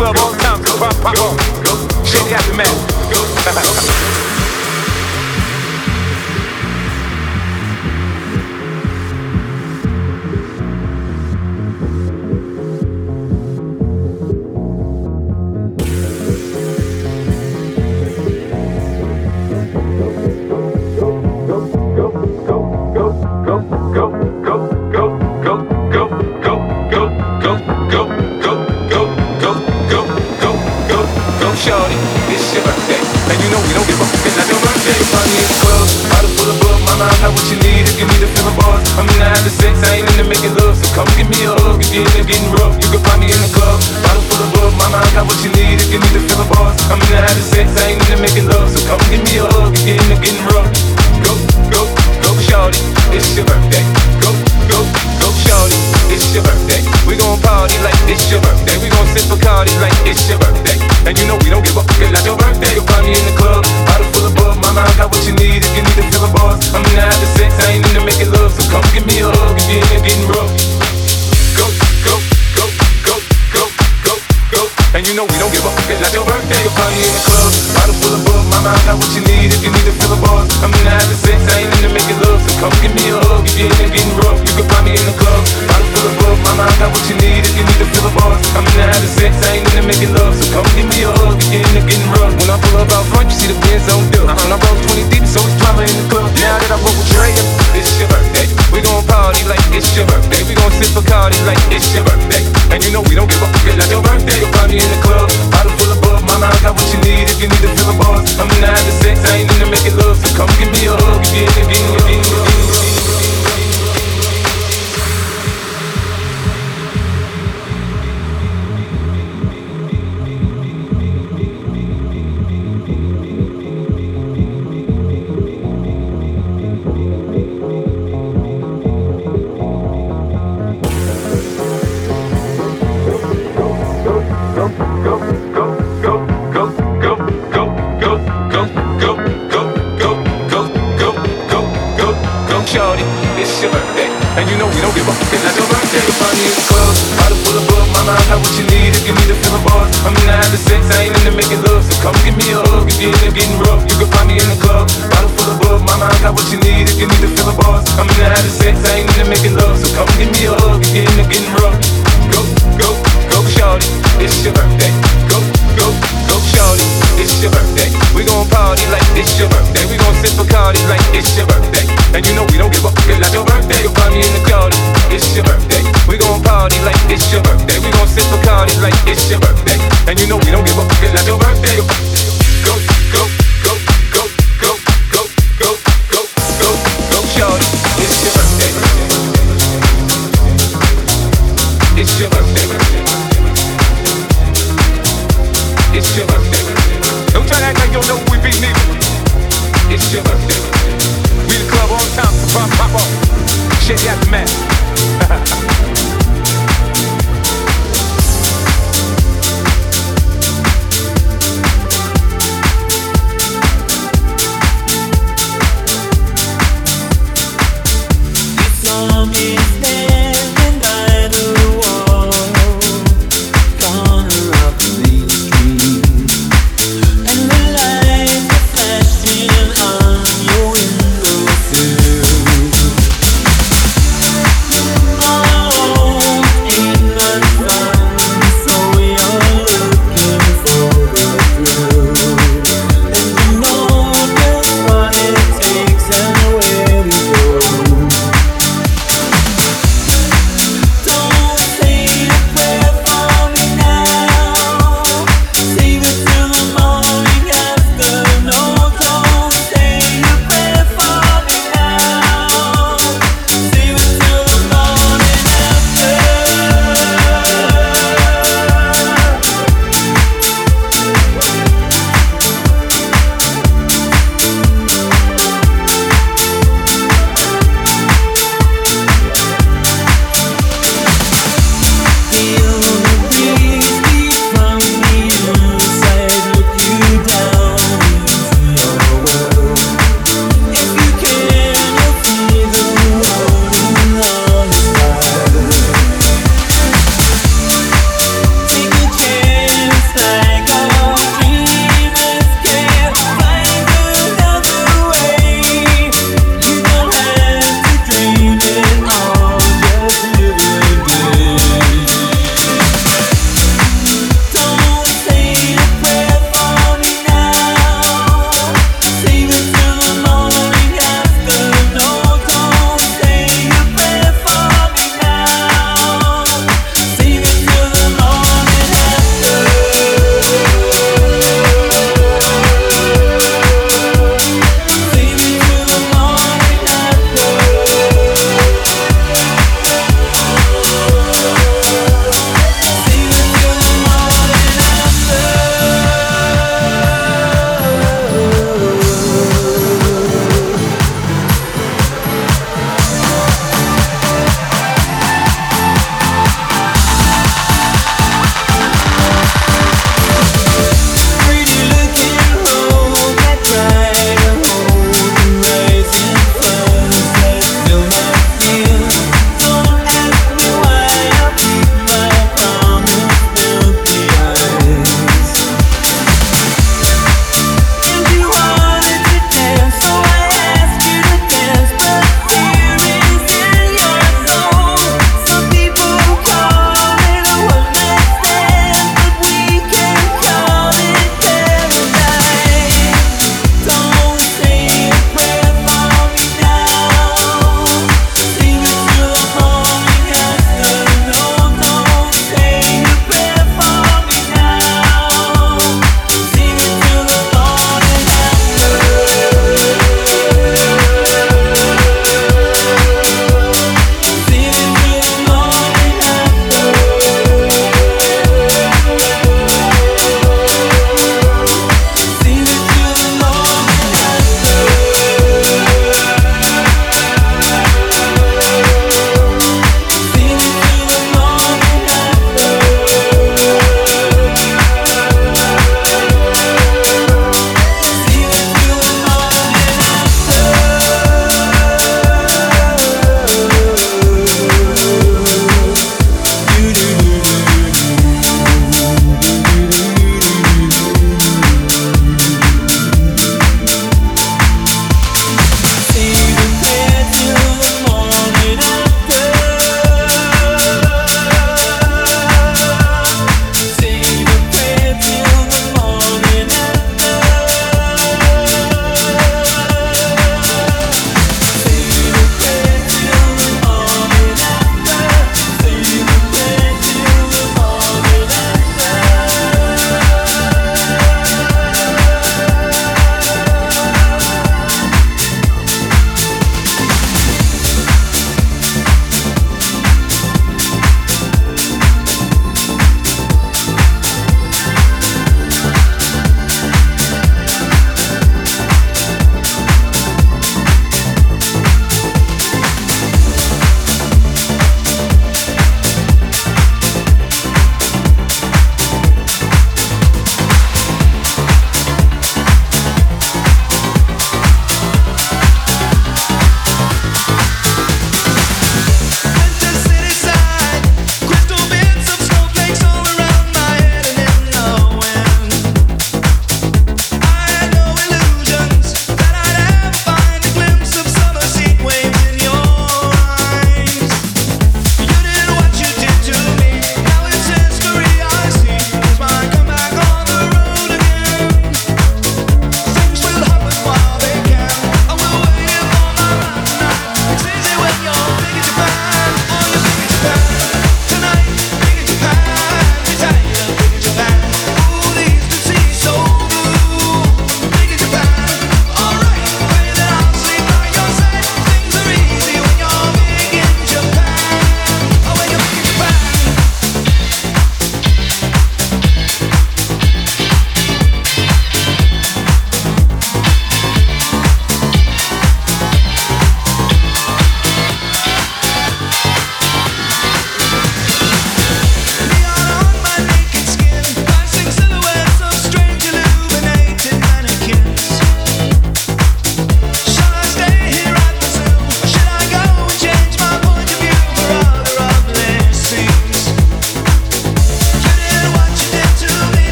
club all the time. So pop, pop, go, go, go, go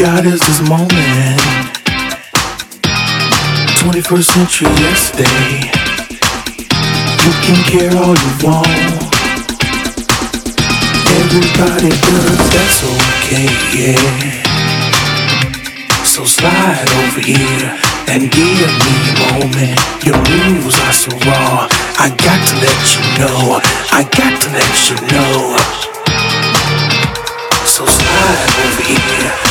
got is this moment. 21st century yesterday. You can care all you want. Everybody does, that's okay, yeah. So slide over here and give me a moment. Your moves are so raw. I got to let you know. I got to let you know. So slide over here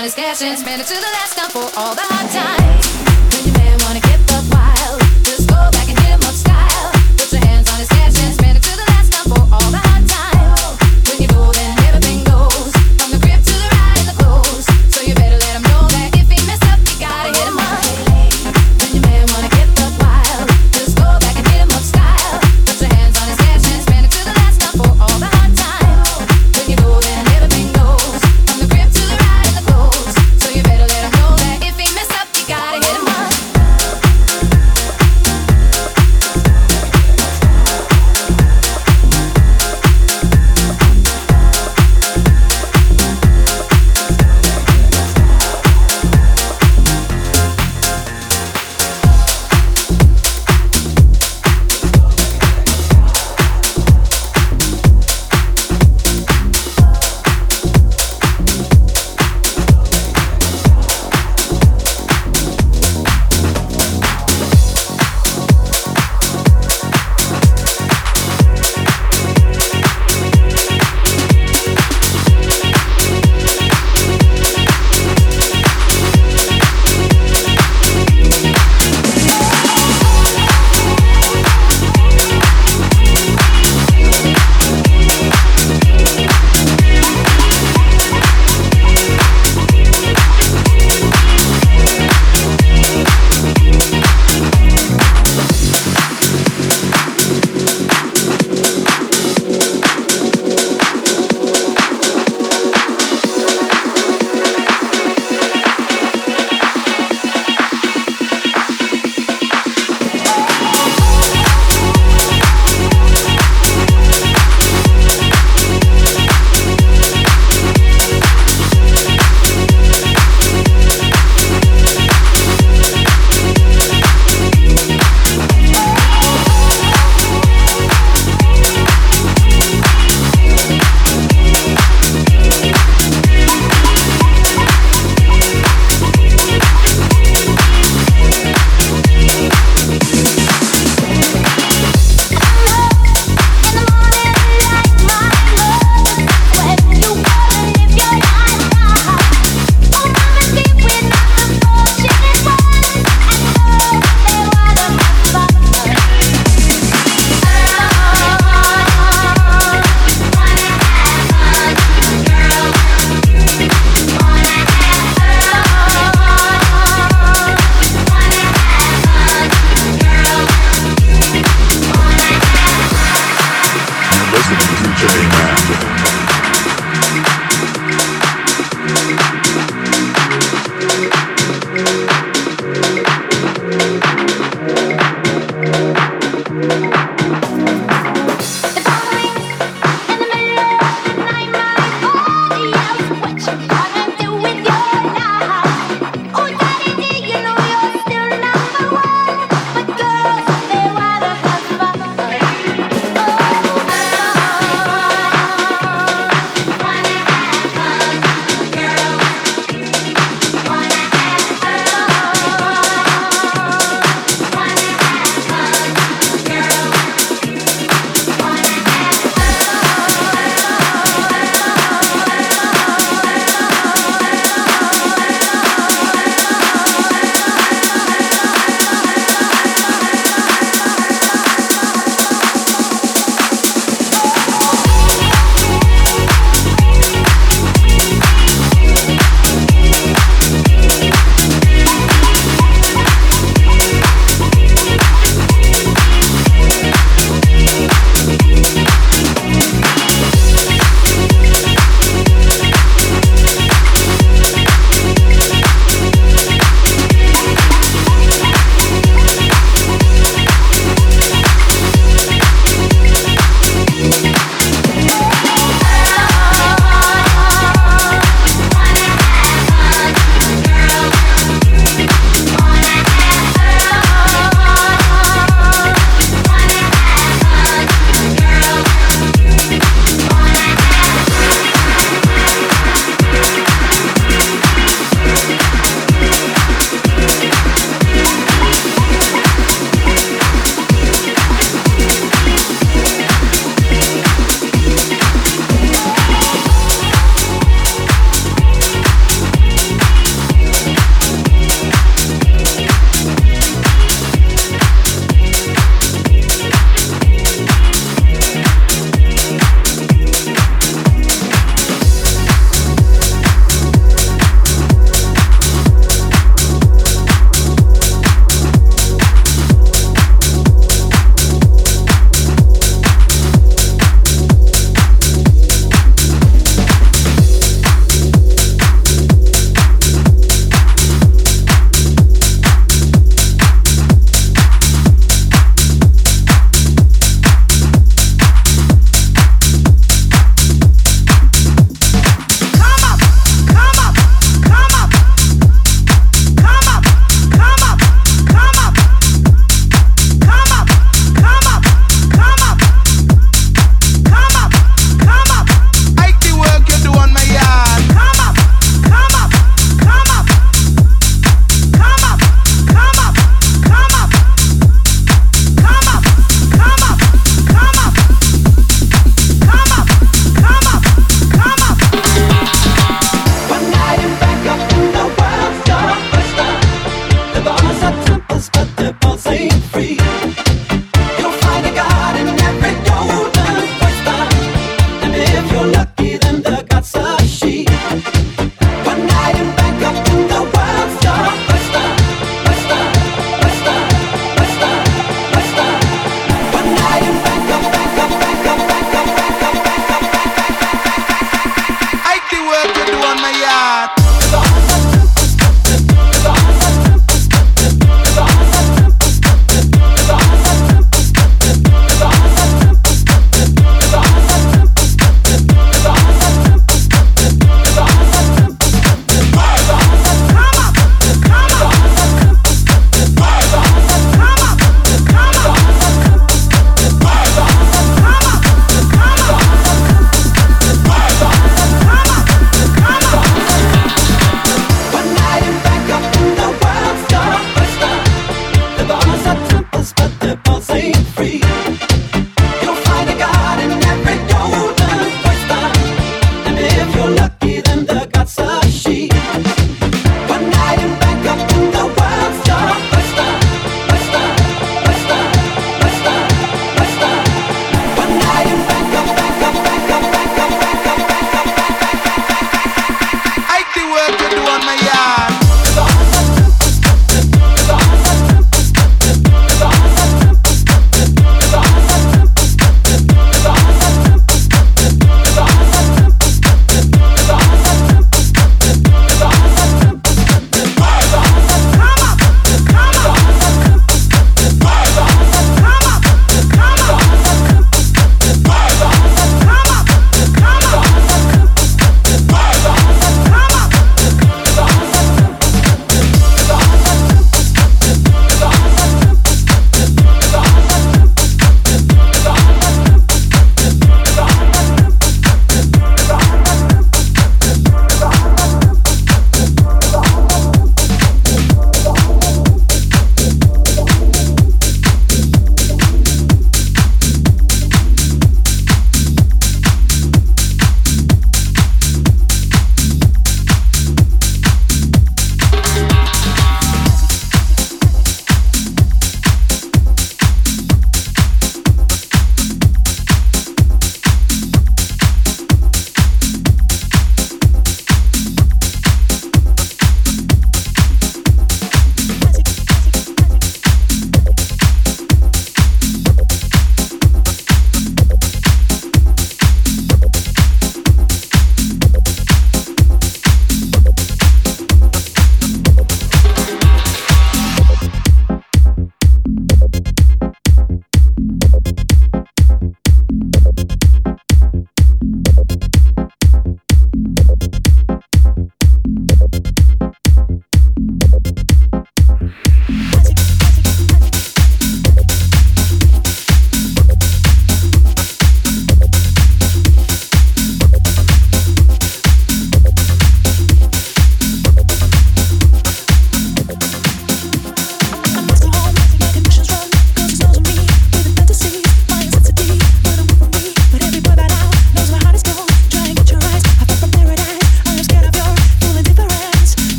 on his cash and spend it